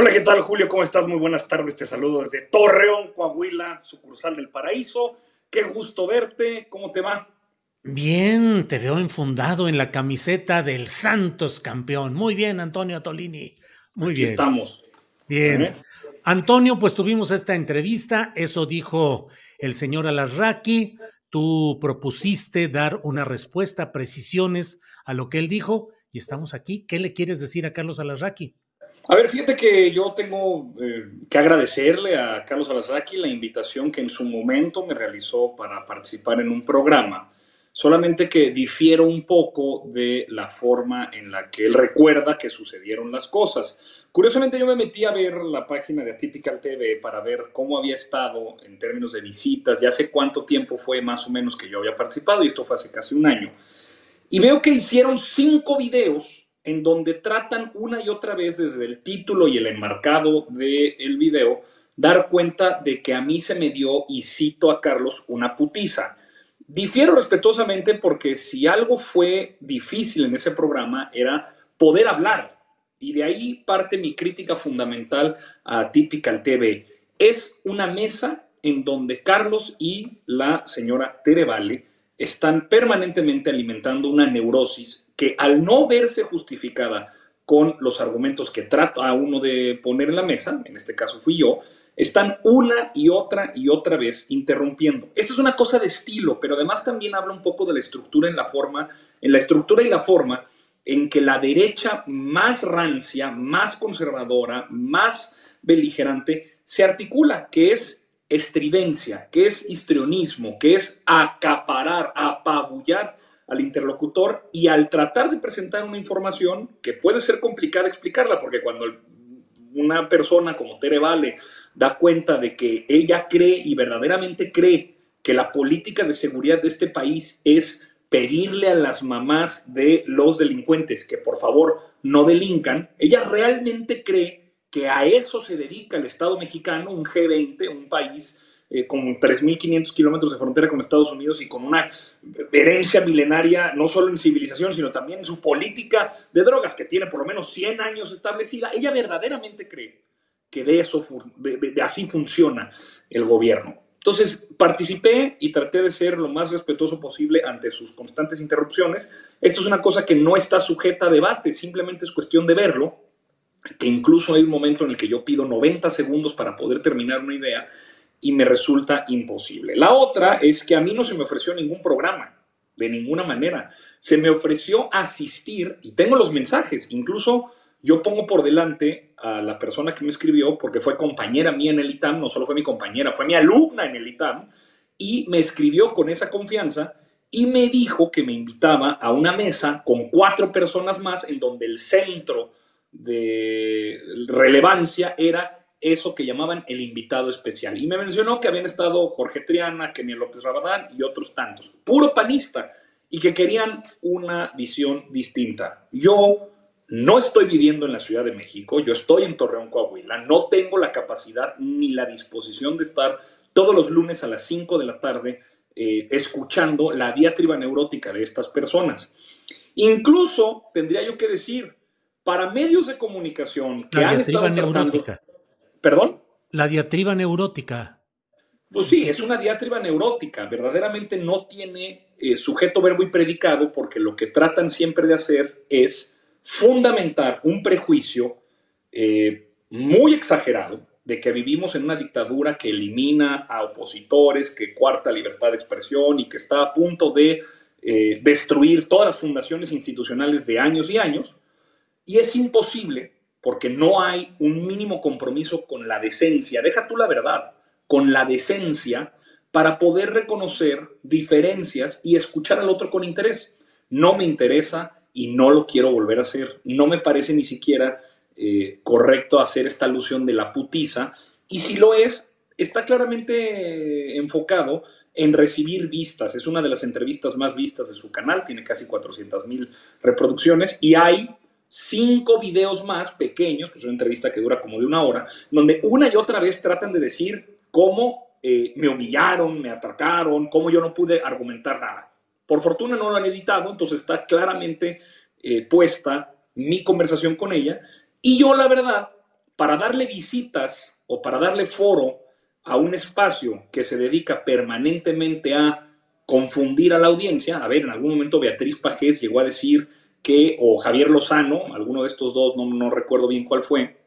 Hola, ¿qué tal, Julio? ¿Cómo estás? Muy buenas tardes. Te saludo desde Torreón, Coahuila, sucursal del Paraíso. Qué gusto verte. ¿Cómo te va? Bien, te veo enfundado en la camiseta del Santos campeón. Muy bien, Antonio Tolini. Muy Aquí bien. estamos. Bien. ¿Eh? Antonio, pues tuvimos esta entrevista. Eso dijo el señor Alasraqui. Tú propusiste dar una respuesta, precisiones a lo que él dijo y estamos aquí. ¿Qué le quieres decir a Carlos Alasraqui? A ver, fíjate que yo tengo eh, que agradecerle a Carlos Alasraqui la invitación que en su momento me realizó para participar en un programa. Solamente que difiero un poco de la forma en la que él recuerda que sucedieron las cosas. Curiosamente yo me metí a ver la página de Atypical TV para ver cómo había estado en términos de visitas y hace cuánto tiempo fue más o menos que yo había participado y esto fue hace casi un año. Y veo que hicieron cinco videos en donde tratan una y otra vez desde el título y el enmarcado del video dar cuenta de que a mí se me dio, y cito a Carlos, una putiza. Difiero respetuosamente porque si algo fue difícil en ese programa era poder hablar. Y de ahí parte mi crítica fundamental a Typical TV. Es una mesa en donde Carlos y la señora Tere Vale están permanentemente alimentando una neurosis que al no verse justificada con los argumentos que trato a uno de poner en la mesa, en este caso fui yo, están una y otra y otra vez interrumpiendo. Esta es una cosa de estilo, pero además también habla un poco de la estructura en la forma, en la estructura y la forma en que la derecha más rancia, más conservadora, más beligerante se articula, que es estridencia, que es histrionismo, que es acaparar, apabullar al interlocutor y al tratar de presentar una información que puede ser complicada explicarla, porque cuando una persona como Tere Vale da cuenta de que ella cree y verdaderamente cree que la política de seguridad de este país es pedirle a las mamás de los delincuentes que por favor no delincan, ella realmente cree que a eso se dedica el Estado mexicano, un G20, un país eh, con 3.500 kilómetros de frontera con Estados Unidos y con una herencia milenaria, no solo en civilización, sino también en su política de drogas, que tiene por lo menos 100 años establecida. Ella verdaderamente cree que de eso, de, de, de así funciona el gobierno. Entonces participé y traté de ser lo más respetuoso posible ante sus constantes interrupciones. Esto es una cosa que no está sujeta a debate, simplemente es cuestión de verlo, que incluso hay un momento en el que yo pido 90 segundos para poder terminar una idea y me resulta imposible. La otra es que a mí no se me ofreció ningún programa, de ninguna manera. Se me ofreció asistir y tengo los mensajes, incluso yo pongo por delante a la persona que me escribió, porque fue compañera mía en el ITAM, no solo fue mi compañera, fue mi alumna en el ITAM, y me escribió con esa confianza y me dijo que me invitaba a una mesa con cuatro personas más en donde el centro de relevancia era eso que llamaban el invitado especial. Y me mencionó que habían estado Jorge Triana, Kenia López Rabadán y otros tantos, puro panista, y que querían una visión distinta. Yo no estoy viviendo en la Ciudad de México, yo estoy en Torreón, Coahuila, no tengo la capacidad ni la disposición de estar todos los lunes a las 5 de la tarde eh, escuchando la diatriba neurótica de estas personas. Incluso, tendría yo que decir, para medios de comunicación que la han estado neurótica. ¿Perdón? La diatriba neurótica. Pues sí, es una diatriba neurótica. Verdaderamente no tiene eh, sujeto, verbo y predicado porque lo que tratan siempre de hacer es fundamentar un prejuicio eh, muy exagerado de que vivimos en una dictadura que elimina a opositores, que cuarta libertad de expresión y que está a punto de eh, destruir todas las fundaciones institucionales de años y años. Y es imposible porque no hay un mínimo compromiso con la decencia, deja tú la verdad, con la decencia para poder reconocer diferencias y escuchar al otro con interés. No me interesa y no lo quiero volver a hacer. No me parece ni siquiera eh, correcto hacer esta alusión de la putiza. Y si lo es, está claramente enfocado en recibir vistas. Es una de las entrevistas más vistas de su canal, tiene casi 400 mil reproducciones y hay cinco videos más pequeños, que es una entrevista que dura como de una hora, donde una y otra vez tratan de decir cómo eh, me humillaron, me atacaron, cómo yo no pude argumentar nada. Por fortuna no lo han editado, entonces está claramente eh, puesta mi conversación con ella. Y yo, la verdad, para darle visitas o para darle foro a un espacio que se dedica permanentemente a confundir a la audiencia, a ver, en algún momento Beatriz Pajés llegó a decir o Javier Lozano, alguno de estos dos, no, no recuerdo bien cuál fue,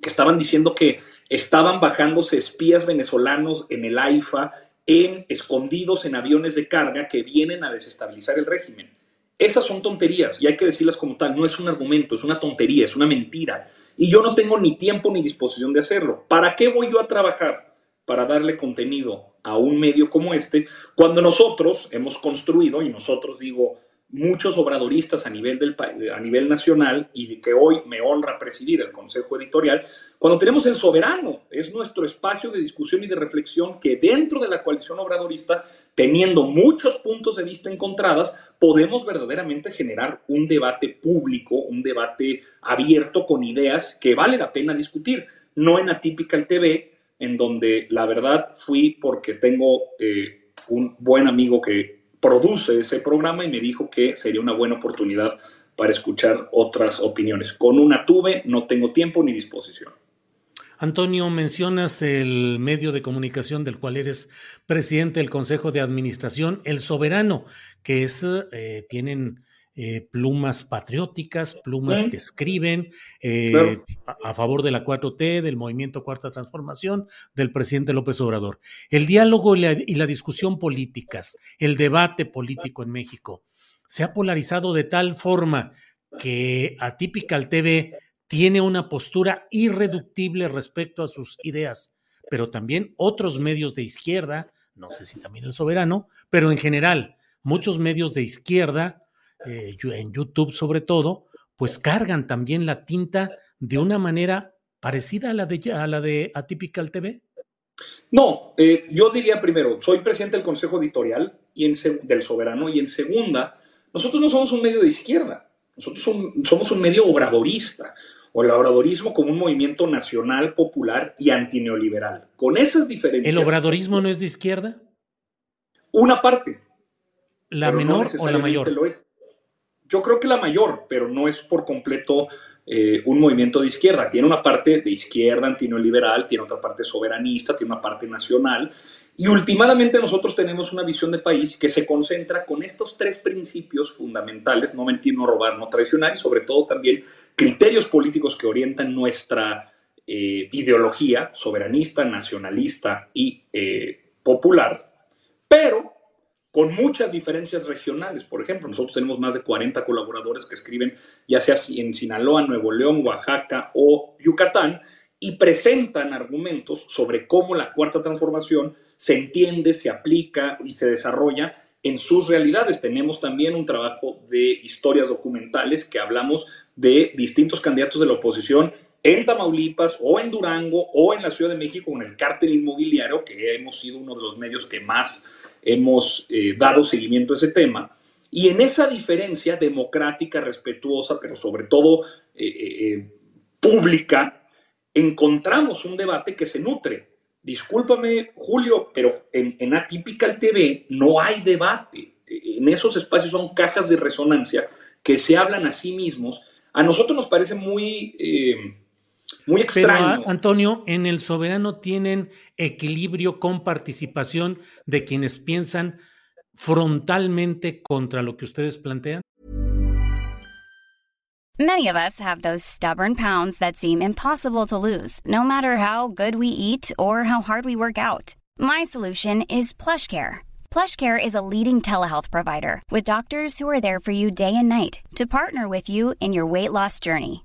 que estaban diciendo que estaban bajándose espías venezolanos en el AIFA, en, escondidos en aviones de carga que vienen a desestabilizar el régimen. Esas son tonterías y hay que decirlas como tal. No es un argumento, es una tontería, es una mentira. Y yo no tengo ni tiempo ni disposición de hacerlo. ¿Para qué voy yo a trabajar? Para darle contenido a un medio como este, cuando nosotros hemos construido, y nosotros digo, muchos obradoristas a nivel, del, a nivel nacional y que hoy me honra presidir el Consejo Editorial, cuando tenemos el soberano, es nuestro espacio de discusión y de reflexión que dentro de la coalición obradorista, teniendo muchos puntos de vista encontradas, podemos verdaderamente generar un debate público, un debate abierto con ideas que vale la pena discutir, no en Atypical TV, en donde la verdad fui porque tengo eh, un buen amigo que produce ese programa y me dijo que sería una buena oportunidad para escuchar otras opiniones. Con una tuve, no tengo tiempo ni disposición. Antonio, mencionas el medio de comunicación del cual eres presidente del Consejo de Administración, El Soberano, que es, eh, tienen eh, plumas patrióticas, plumas que escriben eh, a, favor de la 4T, del movimiento Cuarta Transformación, del presidente López Obrador. El diálogo y la, y la discusión políticas, el debate político en México, se ha polarizado de tal forma que Atypical TV tiene una postura irreductible respecto a sus ideas, pero también otros medios de izquierda, no sé si también el soberano, pero en general, muchos medios de izquierda eh, en YouTube sobre todo, pues cargan también la tinta de una manera parecida a la de, a la de Atypical TV? No, eh, yo diría primero, soy presidente del Consejo Editorial y en, del Soberano y en segunda, nosotros no somos un medio de izquierda, nosotros somos un medio obradorista o el obradorismo como un movimiento nacional, popular y antineoliberal. Con esas diferencias. ¿El obradorismo no es de izquierda? Una parte. ¿La menor o la mayor? Lo es. Yo creo que la mayor, pero no es por completo eh, un movimiento de izquierda. Tiene una parte de izquierda antineoliberal, tiene otra parte soberanista, tiene una parte nacional. Y últimamente nosotros tenemos una visión de país que se concentra con estos tres principios fundamentales, no mentir, no robar, no traicionar, y sobre todo también criterios políticos que orientan nuestra eh, ideología soberanista, nacionalista y eh, popular. Pero con muchas diferencias regionales. Por ejemplo, nosotros tenemos más de 40 colaboradores que escriben ya sea en Sinaloa, Nuevo León, Oaxaca o Yucatán y presentan argumentos sobre cómo la cuarta transformación se entiende, se aplica y se desarrolla en sus realidades. Tenemos también un trabajo de historias documentales que hablamos de distintos candidatos de la oposición en Tamaulipas o en Durango o en la Ciudad de México con el cártel inmobiliario, que hemos sido uno de los medios que más hemos eh, dado seguimiento a ese tema. Y en esa diferencia democrática, respetuosa, pero sobre todo eh, eh, pública, encontramos un debate que se nutre. Discúlpame, Julio, pero en, en Atypical TV no hay debate. En esos espacios son cajas de resonancia que se hablan a sí mismos, a nosotros nos parece muy, muy extraño. Pero, Antonio, en el soberano tienen equilibrio con participación de quienes piensan frontalmente contra lo que ustedes plantean. Many of us have those stubborn pounds that seem impossible to lose, no matter how good we eat or how hard we work out. My solution is PlushCare. PlushCare is a leading telehealth provider with doctors who are there for you day and night to partner with you in your weight loss journey.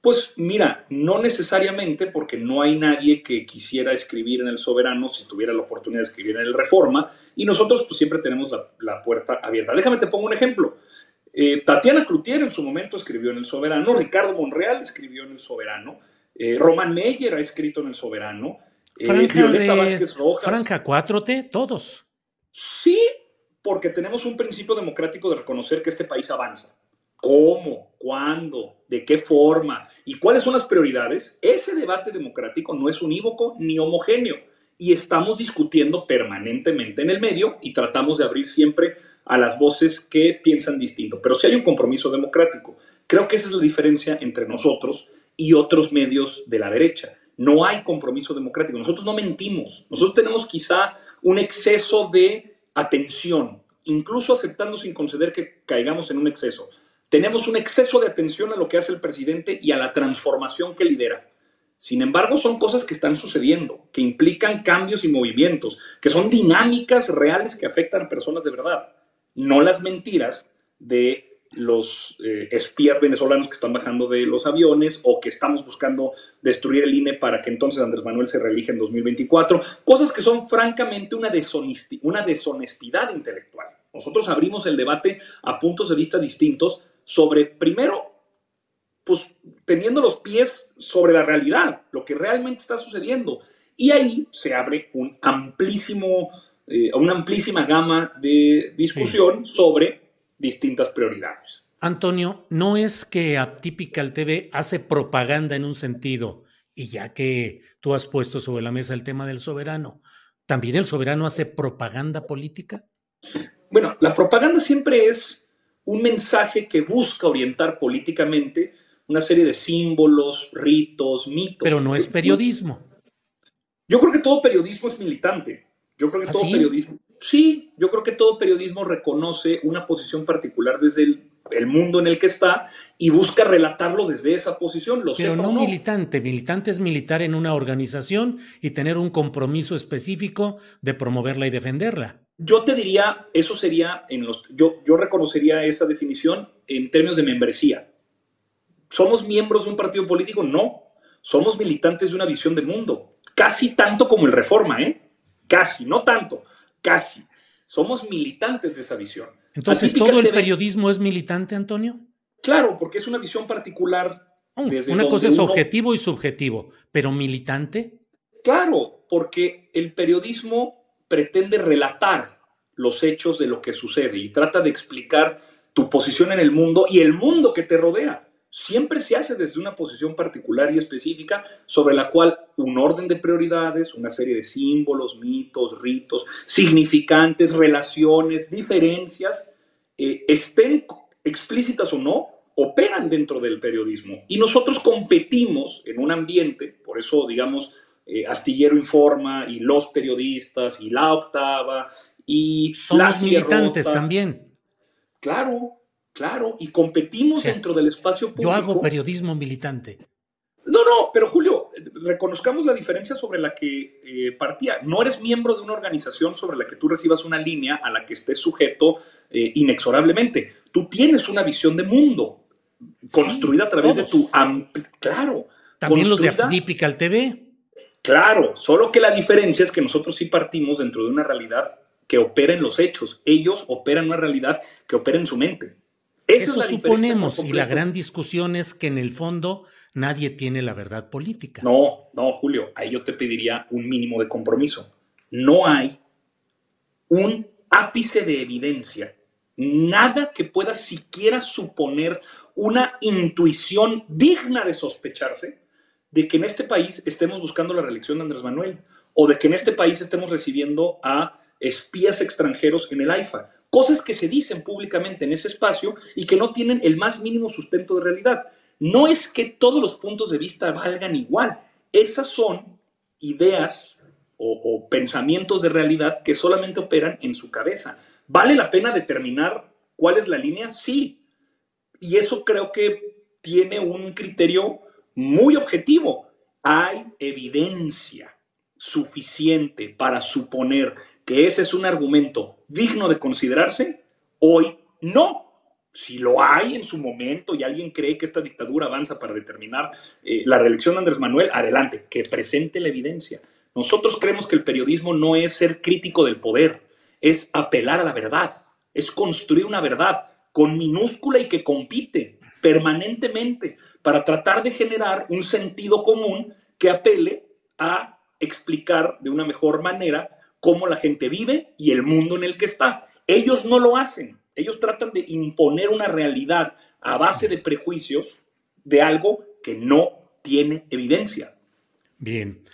Pues mira, no necesariamente porque no hay nadie que quisiera escribir en el Soberano si tuviera la oportunidad de escribir en el Reforma y nosotros pues, siempre tenemos la, la puerta abierta. Déjame te pongo un ejemplo. Eh, Tatiana Cloutier en su momento escribió en El Soberano, Ricardo Monreal escribió en El Soberano, eh, Román Meyer ha escrito en El Soberano, eh, Franja Violeta de, Vázquez Rojas. Franja 4T, todos. Sí, porque tenemos un principio democrático de reconocer que este país avanza. ¿Cómo? ¿Cuándo? ¿De qué forma? ¿Y cuáles son las prioridades? Ese debate democrático no es unívoco ni homogéneo y estamos discutiendo permanentemente en el medio y tratamos de abrir siempre a las voces que piensan distinto. Pero si hay un compromiso democrático. Creo que esa es la diferencia entre nosotros y otros medios de la derecha. No hay compromiso democrático. Nosotros no mentimos. Nosotros tenemos quizá un exceso de atención, incluso aceptando sin conceder que caigamos en un exceso. Tenemos un exceso de atención a lo que hace el presidente y a la transformación que lidera. Sin embargo, son cosas que están sucediendo, que implican cambios y movimientos, que son dinámicas reales que afectan a personas de verdad, no las mentiras de los eh, espías venezolanos que están bajando de los aviones o que estamos buscando destruir el INE para que entonces Andrés Manuel se reelija en 2024, cosas que son francamente una, deshonesti una deshonestidad intelectual. Nosotros abrimos el debate a puntos de vista distintos sobre, primero, pues teniendo los pies sobre la realidad, lo que realmente está sucediendo. Y ahí se abre un amplísimo, eh, una amplísima gama de discusión sí. sobre distintas prioridades. Antonio, no es que Atypical TV hace propaganda en un sentido, y ya que tú has puesto sobre la mesa el tema del soberano, ¿también el soberano hace propaganda política? Bueno, la propaganda siempre es un mensaje que busca orientar políticamente una serie de símbolos, ritos, mitos. Pero no es periodismo. Yo creo que todo periodismo es militante. Yo creo que todo ¿Ah, sí? periodismo. Sí, yo creo que todo periodismo reconoce una posición particular desde el, el, mundo en el que está y busca relatarlo desde esa posición. Lo Pero no, no militante. Militante es militar en una organización y tener un compromiso específico de promoverla y defenderla. Yo te diría, eso sería, en los, yo, yo reconocería esa definición en términos de membresía. ¿Somos miembros de un partido político? No. Somos militantes de una visión de mundo. Casi tanto como el Reforma, ¿eh? Casi, no tanto, casi. Somos militantes de esa visión. Entonces, ¿todo el periodismo es militante, Antonio? Claro, porque es una visión particular. Desde una cosa es uno... objetivo y subjetivo, pero militante. Claro, porque el periodismo pretende relatar los hechos de lo que sucede y trata de explicar tu posición en el mundo y el mundo que te rodea. Siempre se hace desde una posición particular y específica sobre la cual un orden de prioridades, una serie de símbolos, mitos, ritos, significantes, relaciones, diferencias, eh, estén explícitas o no, operan dentro del periodismo. Y nosotros competimos en un ambiente, por eso digamos, eh, Astillero Informa y los periodistas y la octava y Somos la militantes también. Claro, claro, y competimos o sea, dentro del espacio público. Yo hago periodismo militante. No, no, pero Julio, reconozcamos la diferencia sobre la que eh, partía. No eres miembro de una organización sobre la que tú recibas una línea a la que estés sujeto eh, inexorablemente. Tú tienes una visión de mundo construida a través de tu... Claro. También los de Atypical TV. Claro, solo que la diferencia es que nosotros sí partimos dentro de una realidad que opera en los hechos. Ellos operan una realidad que opera en su mente. Eso suponemos, y la gran discusión es que en el fondo nadie tiene la verdad política. No, no, Julio, ahí yo te pediría un mínimo de compromiso. No hay un ápice de evidencia, nada que pueda siquiera suponer una intuición digna de sospecharse de que en este país estemos buscando la reelección de Andrés Manuel o de que en este país estemos recibiendo a espías extranjeros en el AIFA. Cosas que se dicen públicamente en ese espacio y que no tienen el más mínimo sustento de realidad. No es que todos los puntos de vista valgan igual. Esas son ideas o, pensamientos de realidad que solamente operan en su cabeza. ¿Vale la pena determinar cuál es la línea? Sí. Y eso creo que tiene un criterio muy objetivo. Hay evidencia suficiente para suponer que ese es un argumento digno de considerarse. Hoy no si lo hay en su momento y alguien cree que esta dictadura avanza para determinar eh, la reelección de Andrés Manuel, adelante, que presente la evidencia. Nosotros creemos que el periodismo no es ser crítico del poder, es apelar a la verdad, es construir una verdad con minúscula y que compite permanentemente para tratar de generar un sentido común que apele a explicar de una mejor manera cómo la gente vive y el mundo en el que está. Ellos no lo hacen. Ellos tratan de imponer una realidad a base de prejuicios de algo que no tiene evidencia. Bien.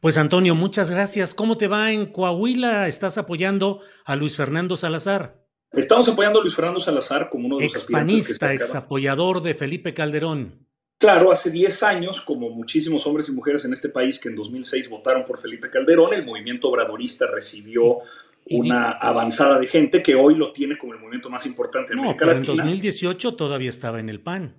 Pues Antonio, muchas gracias. ¿Cómo te va en Coahuila? ¿Estás apoyando a Luis Fernando Salazar? Estamos apoyando a Luis Fernando Salazar como uno de los expanista, ex apoyador de Felipe Calderón. Claro, hace 10 años, como muchísimos hombres y mujeres en este país que en 2006 votaron por Felipe Calderón, el movimiento obradorista recibió una avanzada de gente que hoy lo tiene como el movimiento más importante de no, pero En 2018 todavía estaba en el PAN.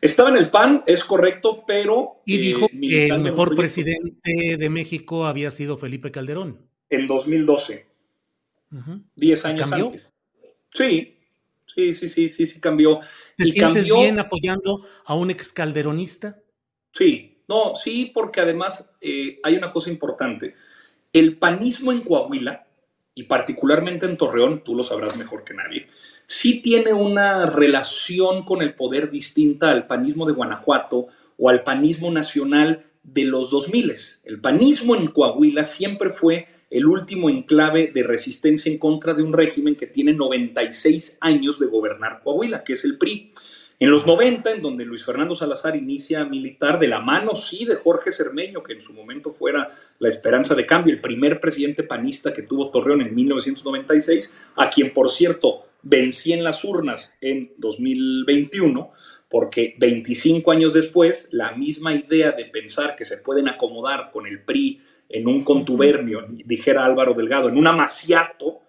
Estaba en el PAN, es correcto, pero. Y dijo eh, que el mejor presidente de México había sido Felipe Calderón. En 2012. Diez años antes. Sí, sí, sí, sí, sí, sí cambió. ¿Te sientes bien apoyando a un ex calderonista? Sí, no, sí, porque además eh, hay una cosa importante. El panismo en Coahuila y particularmente en Torreón, tú lo sabrás mejor que nadie, sí tiene una relación con el poder distinta al panismo de Guanajuato o al panismo nacional de los 2000. El panismo en Coahuila siempre fue el último enclave de resistencia en contra de un régimen que tiene 96 años de gobernar Coahuila, que es el PRI. En los 90, en donde Luis Fernando Salazar inicia militar de la mano, sí, de Jorge Cermeño, que en su momento fuera la esperanza de cambio, el primer presidente panista que tuvo Torreón en 1996, a quien, por cierto, vencí en las urnas en 2021, porque 25 años después, la misma idea de pensar que se pueden acomodar con el PRI en un contubernio, dijera Álvaro Delgado, en un amaciato,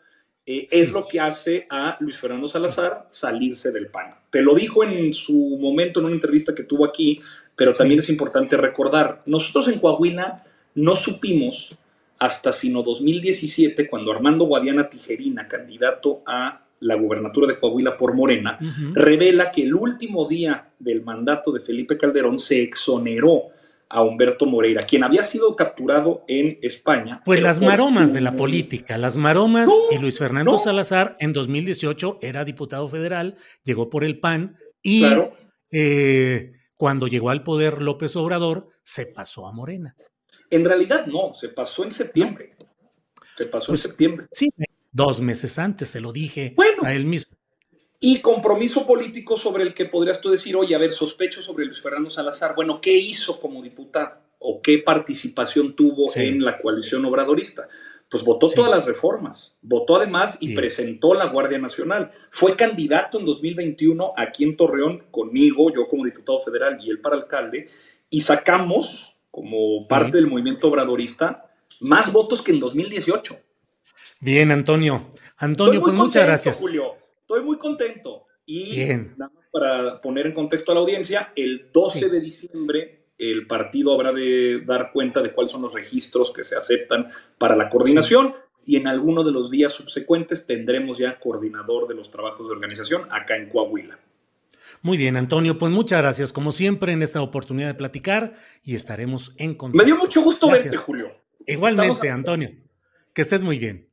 eh, es lo que hace a Luis Fernando Salazar salirse del PAN. Te lo dijo en su momento en una entrevista que tuvo aquí, pero también es importante recordar, nosotros en Coahuila no supimos hasta sino 2017, cuando Armando Guadiana Tijerina, candidato a la gubernatura de Coahuila por Morena, revela que el último día del mandato de Felipe Calderón se exoneró a Humberto Moreira, quien había sido capturado en España. Pues las maromas de la política, las maromas y Luis Fernando Salazar en 2018 era diputado federal, llegó por el PAN y eh, cuando llegó al poder López Obrador se pasó a Morena. En realidad no, se pasó en septiembre. Se pasó en pues, septiembre. Sí, dos meses antes, se lo dije a él mismo y compromiso político sobre el que podrías tú decir, oye, a ver, sospecho sobre Luis Fernando Salazar. Bueno, ¿qué hizo como diputado? ¿O qué participación tuvo en la coalición obradorista? Pues votó todas las reformas, votó además y presentó la Guardia Nacional. Fue candidato en 2021 aquí en Torreón conmigo, yo como diputado federal y él para alcalde, y sacamos, como parte del movimiento obradorista, más votos que en 2018. Bien, Antonio. Antonio, pues muchas gracias. Julio. Estoy muy contento. Y más para poner en contexto a la audiencia, el 12 de diciembre el partido habrá de dar cuenta de cuáles son los registros que se aceptan para la coordinación y en alguno de los días subsecuentes tendremos ya coordinador de los trabajos de organización acá en Coahuila. Muy bien, Antonio, pues muchas gracias como siempre en esta oportunidad de platicar y estaremos en contacto. Me dio mucho gusto verte, Julio. Igualmente, Antonio. Que estés muy bien.